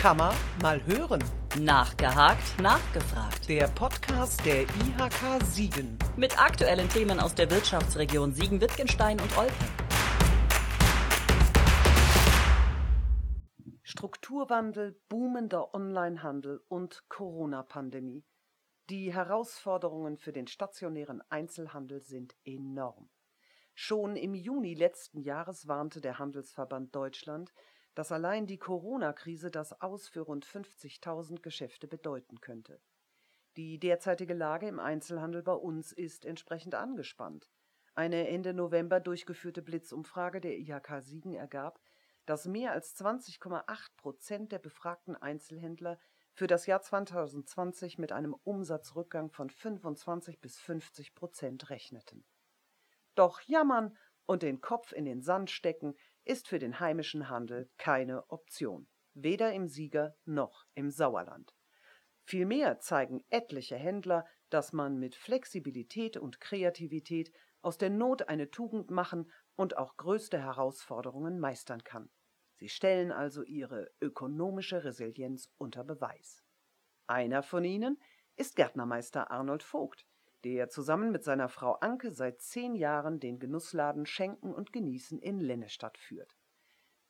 Kann man mal hören. Nachgehakt, nachgefragt. Der Podcast der IHK Siegen. Mit aktuellen Themen aus der Wirtschaftsregion Siegen-Wittgenstein und Olpe. Strukturwandel, boomender Onlinehandel und Corona-Pandemie. Die Herausforderungen für den stationären Einzelhandel sind enorm. Schon im Juni letzten Jahres warnte der Handelsverband Deutschland, dass allein die Corona-Krise das Aus für rund 50.000 Geschäfte bedeuten könnte. Die derzeitige Lage im Einzelhandel bei uns ist entsprechend angespannt. Eine Ende November durchgeführte Blitzumfrage der IHK Siegen ergab, dass mehr als 20,8 Prozent der befragten Einzelhändler für das Jahr 2020 mit einem Umsatzrückgang von 25 bis 50 Prozent rechneten. Doch jammern und den Kopf in den Sand stecken ist für den heimischen Handel keine Option, weder im Sieger noch im Sauerland. Vielmehr zeigen etliche Händler, dass man mit Flexibilität und Kreativität aus der Not eine Tugend machen und auch größte Herausforderungen meistern kann. Sie stellen also ihre ökonomische Resilienz unter Beweis. Einer von ihnen ist Gärtnermeister Arnold Vogt, der zusammen mit seiner Frau Anke seit zehn Jahren den Genussladen Schenken und Genießen in Lennestadt führt.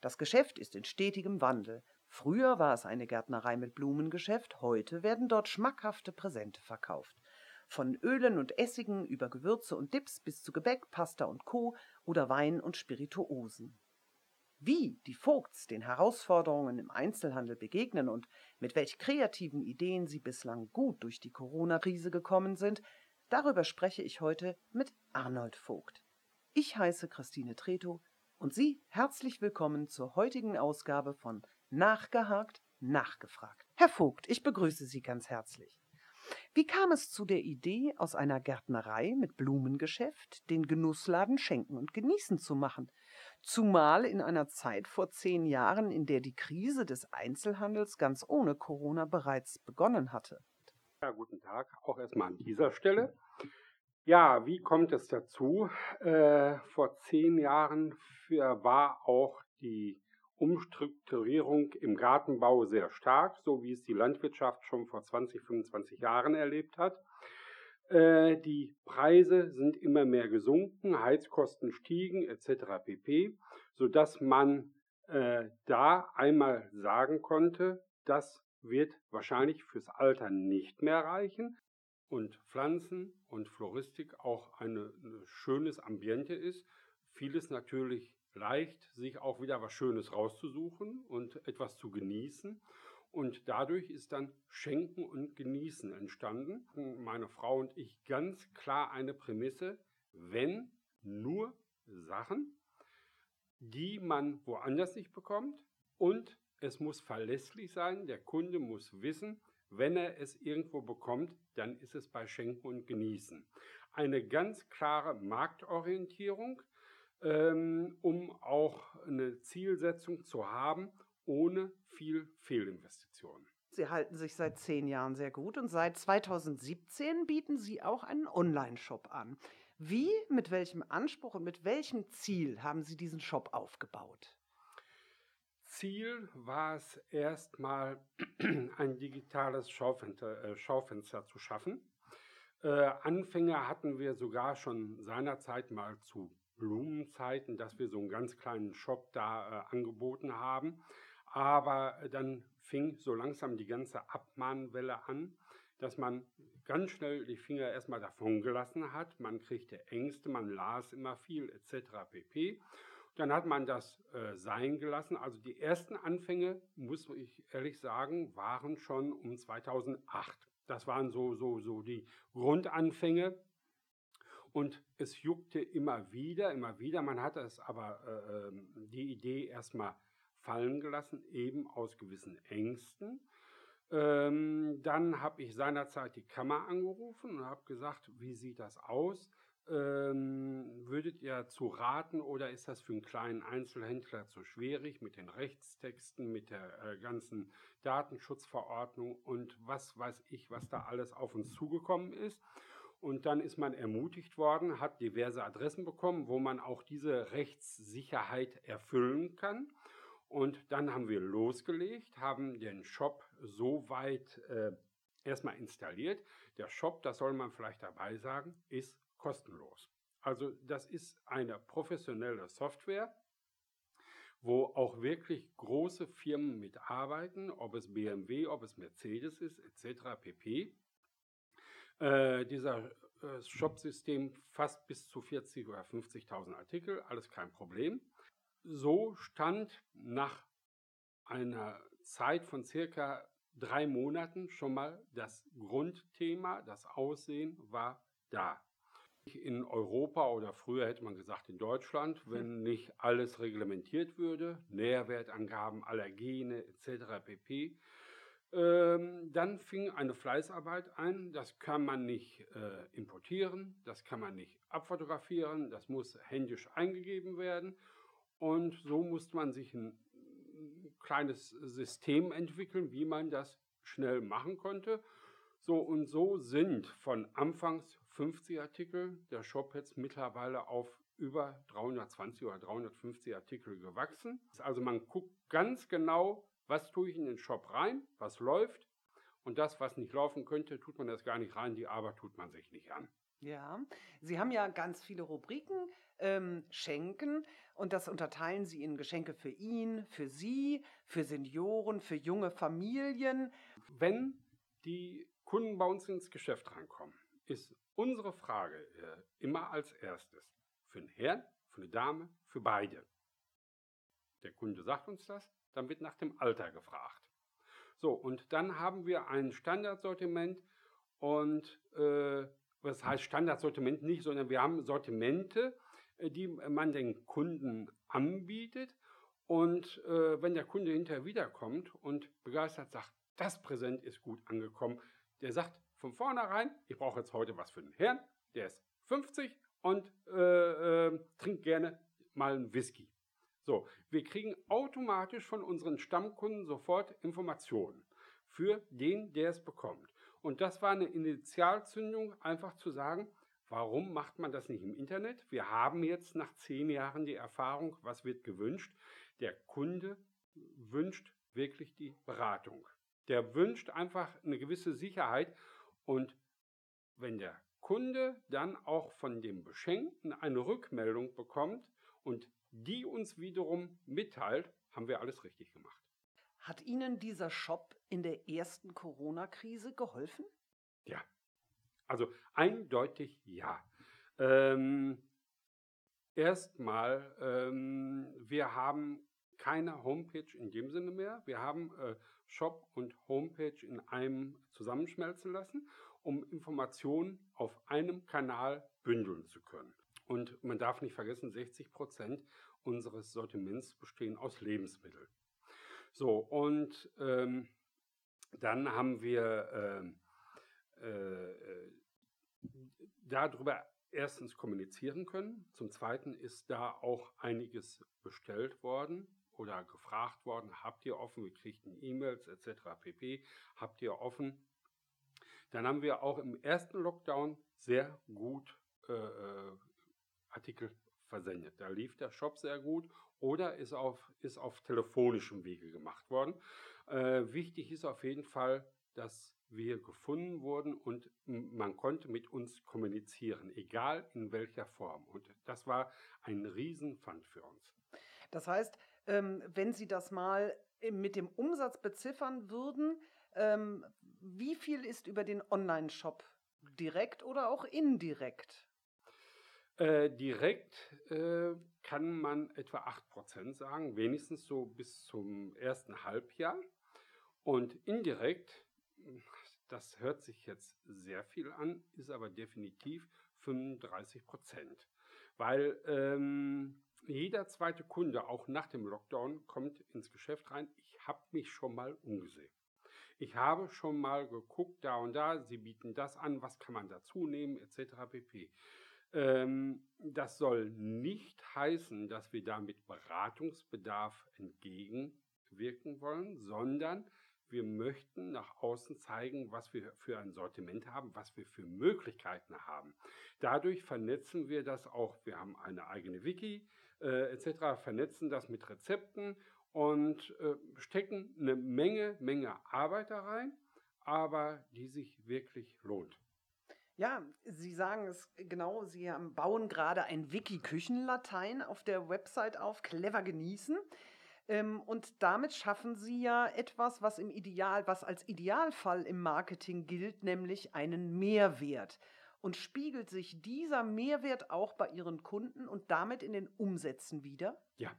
Das Geschäft ist in stetigem Wandel. Früher war es eine Gärtnerei mit Blumengeschäft, heute werden dort schmackhafte Präsente verkauft. Von Ölen und Essigen über Gewürze und Dips bis zu Gebäck, Pasta und Co. oder Wein und Spirituosen. Wie die Vogts den Herausforderungen im Einzelhandel begegnen und mit welch kreativen Ideen sie bislang gut durch die Corona-Krise gekommen sind, Darüber spreche ich heute mit Arnold Vogt. Ich heiße Christine Treto und Sie herzlich willkommen zur heutigen Ausgabe von Nachgehakt, Nachgefragt. Herr Vogt, ich begrüße Sie ganz herzlich. Wie kam es zu der Idee, aus einer Gärtnerei mit Blumengeschäft den Genussladen schenken und genießen zu machen? Zumal in einer Zeit vor zehn Jahren, in der die Krise des Einzelhandels ganz ohne Corona bereits begonnen hatte. Ja, guten Tag, auch erstmal an dieser Stelle. Ja, wie kommt es dazu? Äh, vor zehn Jahren für, war auch die Umstrukturierung im Gartenbau sehr stark, so wie es die Landwirtschaft schon vor 20, 25 Jahren erlebt hat. Äh, die Preise sind immer mehr gesunken, Heizkosten stiegen etc. pp, sodass man äh, da einmal sagen konnte, dass wird wahrscheinlich fürs Alter nicht mehr reichen und Pflanzen und Floristik auch ein schönes Ambiente ist. Vieles natürlich leicht, sich auch wieder was Schönes rauszusuchen und etwas zu genießen. Und dadurch ist dann Schenken und Genießen entstanden. Meine Frau und ich ganz klar eine Prämisse, wenn nur Sachen, die man woanders nicht bekommt und es muss verlässlich sein, der Kunde muss wissen, wenn er es irgendwo bekommt, dann ist es bei Schenken und Genießen. Eine ganz klare Marktorientierung, ähm, um auch eine Zielsetzung zu haben, ohne viel Fehlinvestitionen. Sie halten sich seit zehn Jahren sehr gut und seit 2017 bieten Sie auch einen Online-Shop an. Wie, mit welchem Anspruch und mit welchem Ziel haben Sie diesen Shop aufgebaut? Ziel war es erstmal, ein digitales Schaufenster, äh, Schaufenster zu schaffen. Äh, Anfänger hatten wir sogar schon seinerzeit mal zu Blumenzeiten, dass wir so einen ganz kleinen Shop da äh, angeboten haben. Aber dann fing so langsam die ganze Abmahnwelle an, dass man ganz schnell die Finger erstmal davon gelassen hat. Man kriegte Ängste, man las immer viel etc. pp. Dann hat man das äh, sein gelassen. Also die ersten Anfänge, muss ich ehrlich sagen, waren schon um 2008. Das waren so, so, so die Grundanfänge. Und es juckte immer wieder, immer wieder. Man hat es aber äh, ähm, die Idee erstmal fallen gelassen, eben aus gewissen Ängsten. Ähm, dann habe ich seinerzeit die Kammer angerufen und habe gesagt, wie sieht das aus? Ähm, würdet ihr zu raten oder ist das für einen kleinen Einzelhändler zu schwierig mit den Rechtstexten, mit der äh, ganzen Datenschutzverordnung und was weiß ich, was da alles auf uns zugekommen ist? Und dann ist man ermutigt worden, hat diverse Adressen bekommen, wo man auch diese Rechtssicherheit erfüllen kann. Und dann haben wir losgelegt, haben den Shop so weit äh, erstmal installiert. Der Shop, das soll man vielleicht dabei sagen, ist kostenlos. Also das ist eine professionelle Software, wo auch wirklich große Firmen mitarbeiten, ob es BMW, ob es Mercedes ist, etc. pp. Äh, dieser äh, Shop-System fasst bis zu 40 oder 50.000 Artikel, alles kein Problem. So stand nach einer Zeit von circa drei Monaten schon mal das Grundthema, das Aussehen war da. In Europa oder früher hätte man gesagt in Deutschland, mhm. wenn nicht alles reglementiert würde, Nährwertangaben, Allergene etc. pp. Ähm, dann fing eine Fleißarbeit ein. Das kann man nicht äh, importieren, das kann man nicht abfotografieren, das muss händisch eingegeben werden. Und so musste man sich ein kleines System entwickeln, wie man das schnell machen konnte. So und so sind von anfangs 50 Artikel der Shop jetzt mittlerweile auf über 320 oder 350 Artikel gewachsen. Also man guckt ganz genau, was tue ich in den Shop rein, was läuft und das, was nicht laufen könnte, tut man das gar nicht rein, die Arbeit tut man sich nicht an. Ja, Sie haben ja ganz viele Rubriken, ähm, Schenken und das unterteilen Sie in Geschenke für ihn, für Sie, für Senioren, für junge Familien. Wenn die Kunden bei uns ins Geschäft reinkommen, ist unsere Frage äh, immer als erstes für einen Herrn, für eine Dame, für beide. Der Kunde sagt uns das, dann wird nach dem Alter gefragt. So, und dann haben wir ein Standardsortiment und äh, was heißt Standardsortiment nicht, sondern wir haben Sortimente, äh, die man den Kunden anbietet. Und äh, wenn der Kunde hinterher wiederkommt und begeistert sagt, das Präsent ist gut angekommen, der sagt von vornherein, ich brauche jetzt heute was für den Herrn, der ist 50 und äh, äh, trinkt gerne mal einen Whisky. So, wir kriegen automatisch von unseren Stammkunden sofort Informationen für den, der es bekommt. Und das war eine Initialzündung, einfach zu sagen, warum macht man das nicht im Internet? Wir haben jetzt nach zehn Jahren die Erfahrung, was wird gewünscht. Der Kunde wünscht wirklich die Beratung. Der wünscht einfach eine gewisse Sicherheit. Und wenn der Kunde dann auch von dem Beschenkten eine Rückmeldung bekommt und die uns wiederum mitteilt, haben wir alles richtig gemacht. Hat Ihnen dieser Shop in der ersten Corona-Krise geholfen? Ja, also eindeutig ja. Ähm, Erstmal, ähm, wir haben keine Homepage in dem Sinne mehr. Wir haben äh, Shop und Homepage in einem zusammenschmelzen lassen, um Informationen auf einem Kanal bündeln zu können. Und man darf nicht vergessen, 60 Prozent unseres Sortiments bestehen aus Lebensmitteln. So, und ähm, dann haben wir äh, äh, darüber erstens kommunizieren können. Zum Zweiten ist da auch einiges bestellt worden oder gefragt worden, habt ihr offen, wir kriegten E-Mails etc. pp, habt ihr offen. Dann haben wir auch im ersten Lockdown sehr gut äh, äh Artikel versendet. Da lief der Shop sehr gut oder ist auf, ist auf telefonischem Wege gemacht worden. Äh, wichtig ist auf jeden Fall, dass wir gefunden wurden und man konnte mit uns kommunizieren, egal in welcher Form. Und das war ein Riesenpfand für uns. Das heißt, ähm, wenn Sie das mal mit dem Umsatz beziffern würden, ähm, wie viel ist über den Online-Shop direkt oder auch indirekt? Äh, direkt äh, kann man etwa 8% sagen, wenigstens so bis zum ersten Halbjahr. Und indirekt, das hört sich jetzt sehr viel an, ist aber definitiv 35% Weil ähm, jeder zweite Kunde, auch nach dem Lockdown, kommt ins Geschäft rein. Ich habe mich schon mal umgesehen. Ich habe schon mal geguckt, da und da, sie bieten das an, was kann man dazu nehmen, etc. pp. Ähm, das soll nicht heißen, dass wir damit Beratungsbedarf entgegenwirken wollen, sondern wir möchten nach außen zeigen, was wir für ein Sortiment haben, was wir für Möglichkeiten haben. Dadurch vernetzen wir das auch. Wir haben eine eigene Wiki äh, etc., vernetzen das mit Rezepten und äh, stecken eine Menge, Menge Arbeit da rein, aber die sich wirklich lohnt. Ja, Sie sagen es genau, Sie bauen gerade ein Wiki-Küchenlatein auf der Website auf, clever genießen. Ähm, und damit schaffen Sie ja etwas, was im Ideal, was als Idealfall im Marketing gilt, nämlich einen Mehrwert. Und spiegelt sich dieser Mehrwert auch bei Ihren Kunden und damit in den Umsätzen wieder? Ja,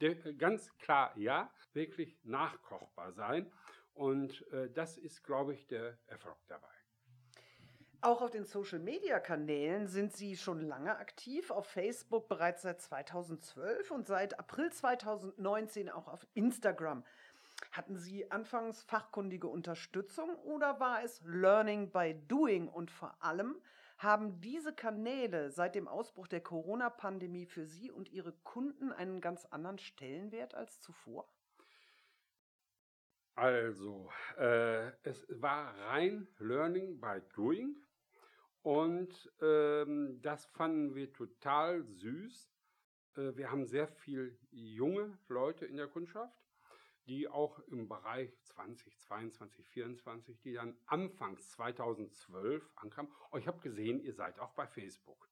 der, ganz klar ja, wirklich nachkochbar sein. Und äh, das ist, glaube ich, der Erfolg dabei. Auch auf den Social-Media-Kanälen sind Sie schon lange aktiv. Auf Facebook bereits seit 2012 und seit April 2019 auch auf Instagram. Hatten Sie anfangs fachkundige Unterstützung oder war es Learning by Doing? Und vor allem haben diese Kanäle seit dem Ausbruch der Corona-Pandemie für Sie und Ihre Kunden einen ganz anderen Stellenwert als zuvor? Also, äh, es war rein Learning by Doing und ähm, das fanden wir total süß. Äh, wir haben sehr viel junge Leute in der Kundschaft die auch im Bereich 2022, 2024, die dann anfangs 2012 ankamen. Oh, ich habe gesehen, ihr seid auch bei Facebook.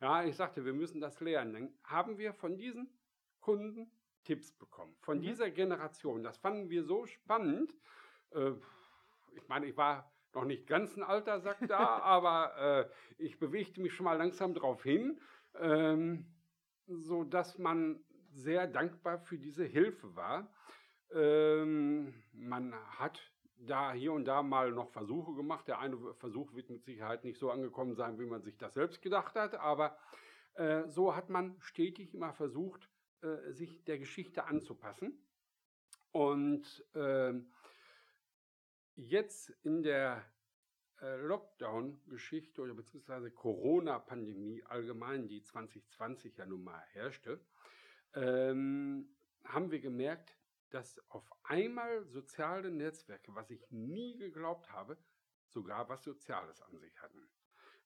Ja, ich sagte, wir müssen das lernen. Dann haben wir von diesen Kunden Tipps bekommen, von mhm. dieser Generation. Das fanden wir so spannend. Äh, ich meine, ich war noch nicht ganz ein alter Sack da, aber äh, ich bewegte mich schon mal langsam darauf hin, ähm, so dass man sehr dankbar für diese Hilfe war. Ähm, man hat da hier und da mal noch Versuche gemacht. Der eine Versuch wird mit Sicherheit nicht so angekommen sein, wie man sich das selbst gedacht hat, aber äh, so hat man stetig immer versucht, äh, sich der Geschichte anzupassen. Und äh, jetzt in der äh, Lockdown-Geschichte oder beziehungsweise Corona-Pandemie allgemein, die 2020 ja nun mal herrschte, ähm, haben wir gemerkt, dass auf einmal soziale Netzwerke, was ich nie geglaubt habe, sogar was Soziales an sich hatten.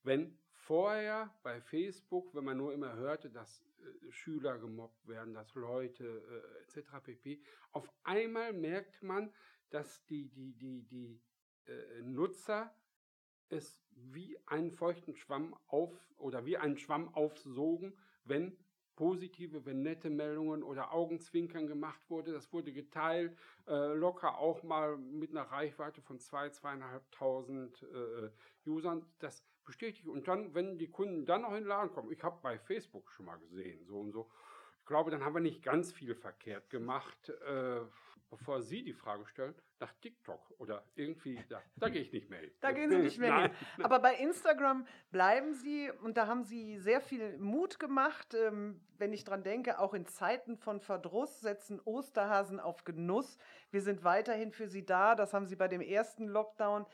Wenn vorher bei Facebook, wenn man nur immer hörte, dass äh, Schüler gemobbt werden, dass Leute äh, etc. pp, auf einmal merkt man, dass die, die, die, die äh, Nutzer es wie einen feuchten Schwamm auf oder wie einen Schwamm aufsogen, wenn positive, wenn nette Meldungen oder Augenzwinkern gemacht wurde. Das wurde geteilt, äh, locker auch mal mit einer Reichweite von 2.000, 2.500 äh, Usern. Das bestätigt. Und dann, wenn die Kunden dann noch in den Laden kommen, ich habe bei Facebook schon mal gesehen, so und so. Ich glaube, dann haben wir nicht ganz viel verkehrt gemacht. Äh, bevor Sie die Frage stellen, nach TikTok oder irgendwie, da, da gehe ich nicht mehr hin. Da gehen Sie nicht mehr hin. Aber bei Instagram bleiben Sie und da haben Sie sehr viel Mut gemacht. Ähm, wenn ich dran denke, auch in Zeiten von Verdruss setzen Osterhasen auf Genuss. Wir sind weiterhin für Sie da. Das haben Sie bei dem ersten Lockdown.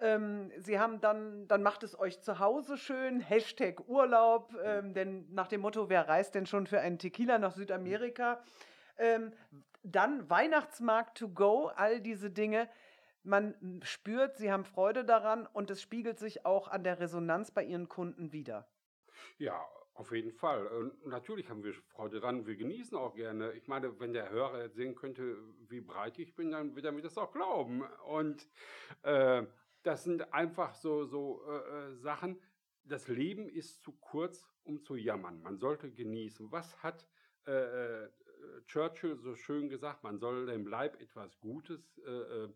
Ähm, Sie haben dann, dann macht es euch zu Hause schön, Hashtag Urlaub, ähm, denn nach dem Motto, wer reist denn schon für einen Tequila nach Südamerika? Ähm, dann Weihnachtsmarkt to go, all diese Dinge. Man spürt, sie haben Freude daran und es spiegelt sich auch an der Resonanz bei ihren Kunden wieder. Ja, auf jeden Fall. Und natürlich haben wir Freude daran. Wir genießen auch gerne. Ich meine, wenn der Hörer jetzt sehen könnte, wie breit ich bin, dann wird er mir das auch glauben. Und äh, das sind einfach so, so äh, äh Sachen. Das Leben ist zu kurz, um zu jammern. Man sollte genießen. Was hat äh, äh Churchill so schön gesagt, man soll dem Leib etwas Gutes äh, äh,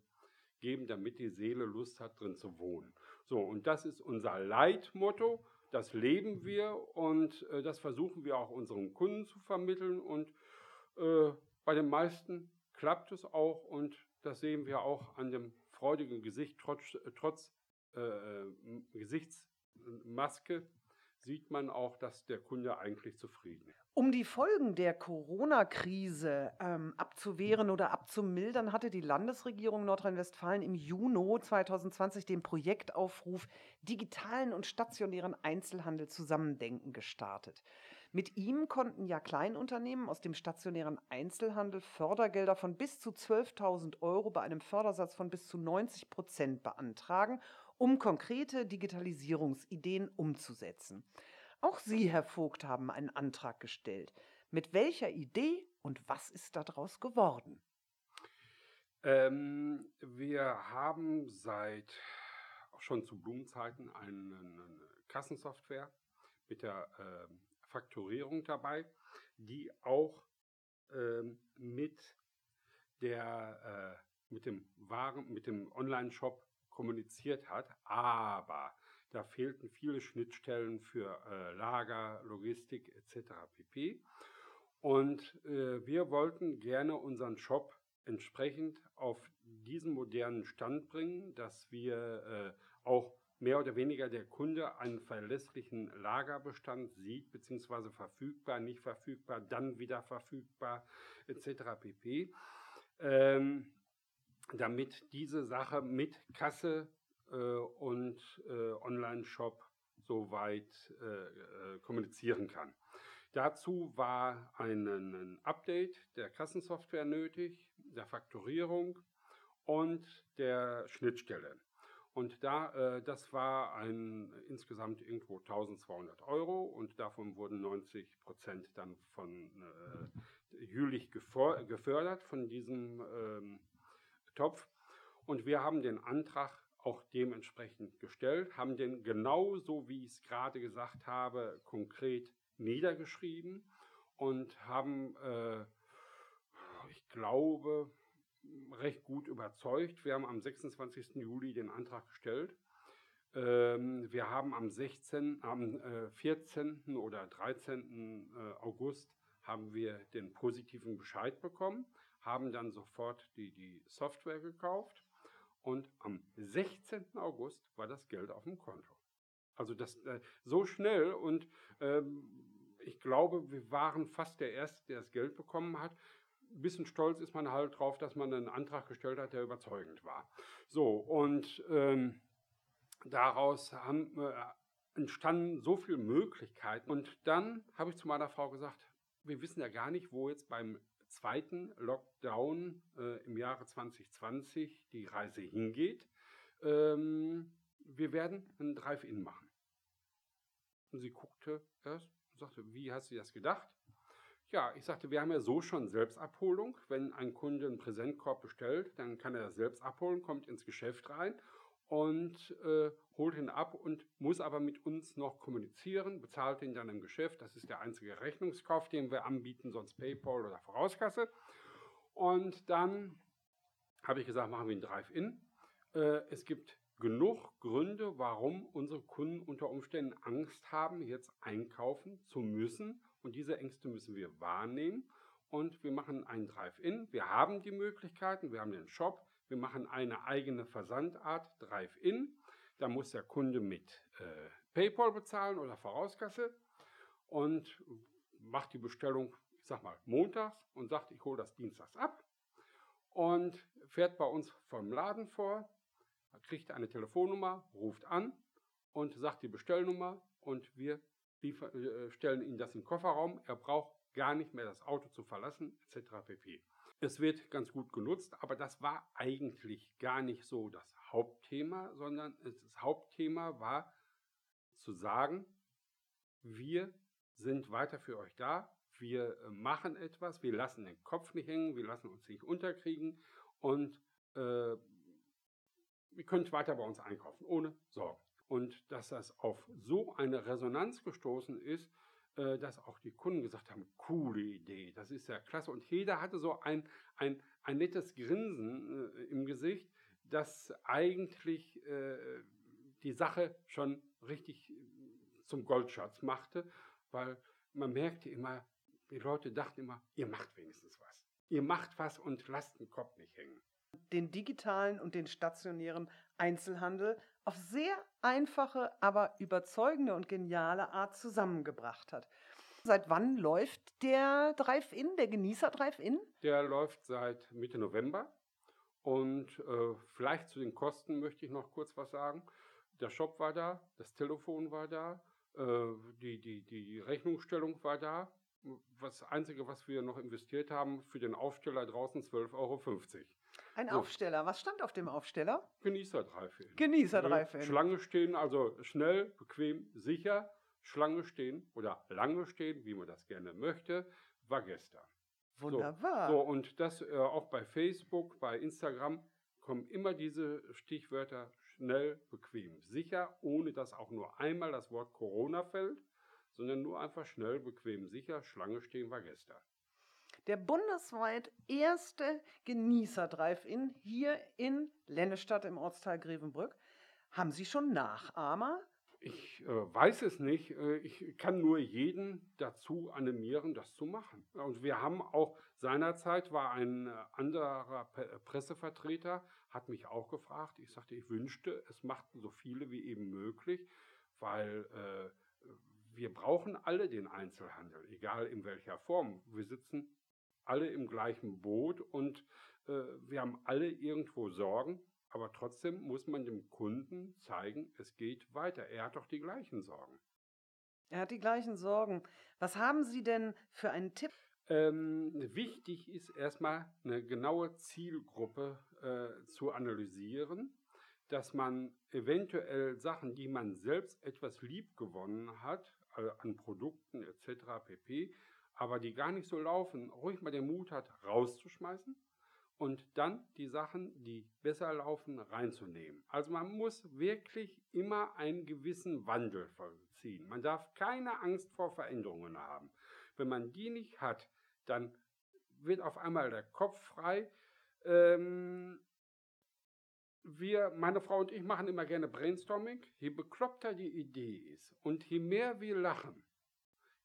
geben, damit die Seele Lust hat, drin zu wohnen. So, und das ist unser Leitmotto, das leben wir und äh, das versuchen wir auch unseren Kunden zu vermitteln. Und äh, bei den meisten klappt es auch und das sehen wir auch an dem freudigen Gesicht, trotz, trotz äh, äh, Gesichtsmaske sieht man auch, dass der Kunde eigentlich zufrieden ist. Um die Folgen der Corona-Krise ähm, abzuwehren oder abzumildern, hatte die Landesregierung Nordrhein-Westfalen im Juni 2020 den Projektaufruf Digitalen und stationären Einzelhandel zusammendenken gestartet. Mit ihm konnten ja Kleinunternehmen aus dem stationären Einzelhandel Fördergelder von bis zu 12.000 Euro bei einem Fördersatz von bis zu 90 Prozent beantragen, um konkrete Digitalisierungsideen umzusetzen. Auch Sie, Herr Vogt, haben einen Antrag gestellt. Mit welcher Idee Und was ist daraus geworden? Ähm, wir haben seit schon zu Blumenzeiten eine, Kassensoftware mit der äh, Fakturierung dabei, die auch ähm, mit der äh, mit dem mit dem Online-Shop kommuniziert hat, aber da fehlten viele Schnittstellen für äh, Lager, Logistik etc. pp. Und äh, wir wollten gerne unseren Shop entsprechend auf diesen modernen Stand bringen, dass wir äh, auch mehr oder weniger der Kunde einen verlässlichen Lagerbestand sieht, beziehungsweise verfügbar, nicht verfügbar, dann wieder verfügbar, etc. pp. Ähm, damit diese Sache mit Kasse äh, und äh, Online-Shop soweit äh, äh, kommunizieren kann. Dazu war ein, ein Update der Kassensoftware nötig, der Fakturierung und der Schnittstelle. Und da, äh, das war ein insgesamt irgendwo 1200 Euro und davon wurden 90 Prozent dann von äh, Jülich gefördert von diesem ähm, Topf. Und wir haben den Antrag auch dementsprechend gestellt, haben den genauso, wie ich es gerade gesagt habe, konkret niedergeschrieben und haben, äh, ich glaube, recht gut überzeugt. Wir haben am 26. Juli den Antrag gestellt. Ähm, wir haben am 16., am äh, 14. oder 13. Äh, August haben wir den positiven Bescheid bekommen, haben dann sofort die, die Software gekauft und am 16. August war das Geld auf dem Konto. Also das äh, so schnell und ähm, ich glaube, wir waren fast der Erste, der das Geld bekommen hat ein bisschen stolz ist man halt drauf, dass man einen Antrag gestellt hat, der überzeugend war. So, und ähm, daraus haben, äh, entstanden so viele Möglichkeiten. Und dann habe ich zu meiner Frau gesagt, wir wissen ja gar nicht, wo jetzt beim zweiten Lockdown äh, im Jahre 2020 die Reise hingeht. Ähm, wir werden ein Drive-In machen. Und sie guckte erst und sagte, wie hast du das gedacht? Ja, ich sagte, wir haben ja so schon Selbstabholung. Wenn ein Kunde einen Präsentkorb bestellt, dann kann er das selbst abholen, kommt ins Geschäft rein und äh, holt ihn ab und muss aber mit uns noch kommunizieren, bezahlt ihn dann im Geschäft. Das ist der einzige Rechnungskauf, den wir anbieten, sonst PayPal oder Vorauskasse. Und dann habe ich gesagt, machen wir ein Drive-In. Äh, es gibt genug Gründe, warum unsere Kunden unter Umständen Angst haben, jetzt einkaufen zu müssen und diese Ängste müssen wir wahrnehmen. Und wir machen ein Drive-In. Wir haben die Möglichkeiten, wir haben den Shop. Wir machen eine eigene Versandart, Drive-In. Da muss der Kunde mit äh, PayPal bezahlen oder Vorauskasse und macht die Bestellung, ich sag mal, montags und sagt, ich hole das dienstags ab und fährt bei uns vom Laden vor, kriegt eine Telefonnummer, ruft an und sagt die Bestellnummer und wir äh, stellen ihn das den Kofferraum. Er braucht gar nicht mehr das Auto zu verlassen, etc. pp. Es wird ganz gut genutzt, aber das war eigentlich gar nicht so das Hauptthema, sondern das Hauptthema war zu sagen, wir sind weiter für euch da, wir äh, machen etwas, wir lassen den Kopf nicht hängen, wir lassen uns nicht unterkriegen und äh, ihr könnt weiter bei uns einkaufen, ohne Sorgen. Und dass das auf so eine Resonanz gestoßen ist, dass auch die Kunden gesagt haben, coole Idee, das ist ja klasse. Und jeder hatte so ein, ein, ein nettes Grinsen äh, im Gesicht, das eigentlich äh, die Sache schon richtig zum Goldschatz machte, weil man merkte immer, die Leute dachten immer, ihr macht wenigstens was. Ihr macht was und lasst den Kopf nicht hängen. Den digitalen und den stationären Einzelhandel auf sehr einfache, aber überzeugende und geniale Art zusammengebracht hat. Seit wann läuft der Drive-In, der Genießer Drive-In? Der läuft seit Mitte November. Und äh, vielleicht zu den Kosten möchte ich noch kurz was sagen. Der Shop war da, das Telefon war da, äh, die, die, die Rechnungsstellung war da. Das Einzige, was wir noch investiert haben, für den Aufsteller draußen 12,50 Euro. Ein so. Aufsteller. Was stand auf dem Aufsteller? Genießer Dreifäden. Genießer Dreifäden. Schlange stehen, also schnell, bequem, sicher. Schlange stehen oder lange stehen, wie man das gerne möchte, war gestern. Wunderbar. So, so und das äh, auch bei Facebook, bei Instagram kommen immer diese Stichwörter schnell, bequem, sicher, ohne dass auch nur einmal das Wort Corona fällt, sondern nur einfach schnell, bequem, sicher. Schlange stehen war gestern. Der bundesweit erste Genießer-Drive-In hier in Lennestadt im Ortsteil Grevenbrück. Haben Sie schon Nachahmer? Ich äh, weiß es nicht. Äh, ich kann nur jeden dazu animieren, das zu machen. Und wir haben auch seinerzeit war ein äh, anderer P Pressevertreter, hat mich auch gefragt. Ich sagte, ich wünschte, es machten so viele wie eben möglich, weil äh, wir brauchen alle den Einzelhandel, egal in welcher Form. Wir sitzen alle im gleichen Boot und äh, wir haben alle irgendwo Sorgen. Aber trotzdem muss man dem Kunden zeigen, es geht weiter. Er hat doch die gleichen Sorgen. Er hat die gleichen Sorgen. Was haben Sie denn für einen Tipp? Ähm, wichtig ist erstmal eine genaue Zielgruppe äh, zu analysieren, dass man eventuell Sachen, die man selbst etwas lieb gewonnen hat, also an Produkten etc. pp., aber die gar nicht so laufen, ruhig mal den Mut hat, rauszuschmeißen und dann die Sachen, die besser laufen, reinzunehmen. Also man muss wirklich immer einen gewissen Wandel vollziehen. Man darf keine Angst vor Veränderungen haben. Wenn man die nicht hat, dann wird auf einmal der Kopf frei. Ähm, wir, meine Frau und ich machen immer gerne Brainstorming. Je bekloppter die Idee ist und je mehr wir lachen,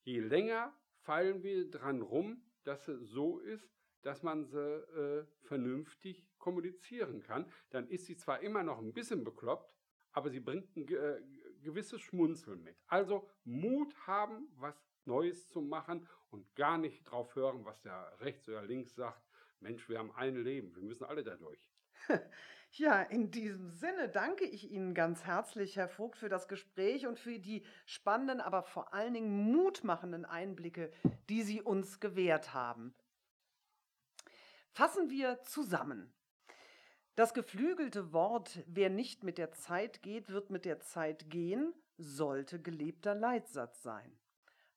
je länger fallen wir dran rum, dass es so ist, dass man sie äh, vernünftig kommunizieren kann. Dann ist sie zwar immer noch ein bisschen bekloppt, aber sie bringt ein äh, gewisses Schmunzeln mit. Also Mut haben, was Neues zu machen und gar nicht drauf hören, was der rechts oder links sagt. Mensch, wir haben ein Leben, wir müssen alle dadurch. Ja, in diesem Sinne danke ich Ihnen ganz herzlich, Herr Vogt, für das Gespräch und für die spannenden, aber vor allen Dingen mutmachenden Einblicke, die Sie uns gewährt haben. Fassen wir zusammen. Das geflügelte Wort, wer nicht mit der Zeit geht, wird mit der Zeit gehen, sollte gelebter Leitsatz sein.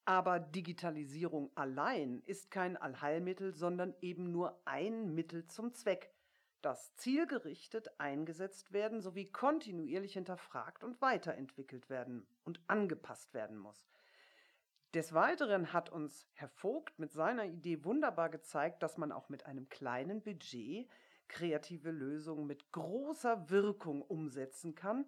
Aber Digitalisierung allein ist kein Allheilmittel, sondern eben nur ein Mittel zum Zweck, das zielgerichtet eingesetzt werden sowie kontinuierlich hinterfragt und weiterentwickelt werden und angepasst werden muss. Des Weiteren hat uns Herr Vogt mit seiner Idee wunderbar gezeigt, dass man auch mit einem kleinen Budget kreative Lösungen mit großer Wirkung umsetzen kann.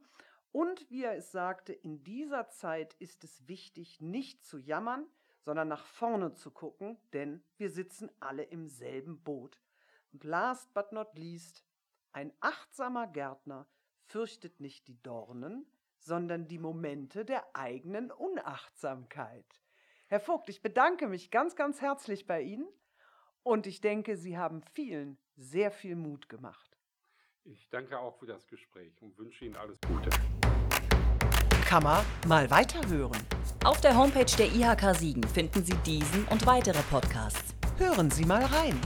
Und wie er es sagte, in dieser Zeit ist es wichtig, nicht zu jammern, sondern nach vorne zu gucken, denn wir sitzen alle im selben Boot. Und last but not least, ein achtsamer Gärtner fürchtet nicht die Dornen, sondern die Momente der eigenen Unachtsamkeit. Herr Vogt, ich bedanke mich ganz, ganz herzlich bei Ihnen und ich denke, Sie haben vielen sehr viel Mut gemacht. Ich danke auch für das Gespräch und wünsche Ihnen alles Gute. Man mal weiterhören. Auf der Homepage der IHK Siegen finden Sie diesen und weitere Podcasts. Hören Sie mal rein.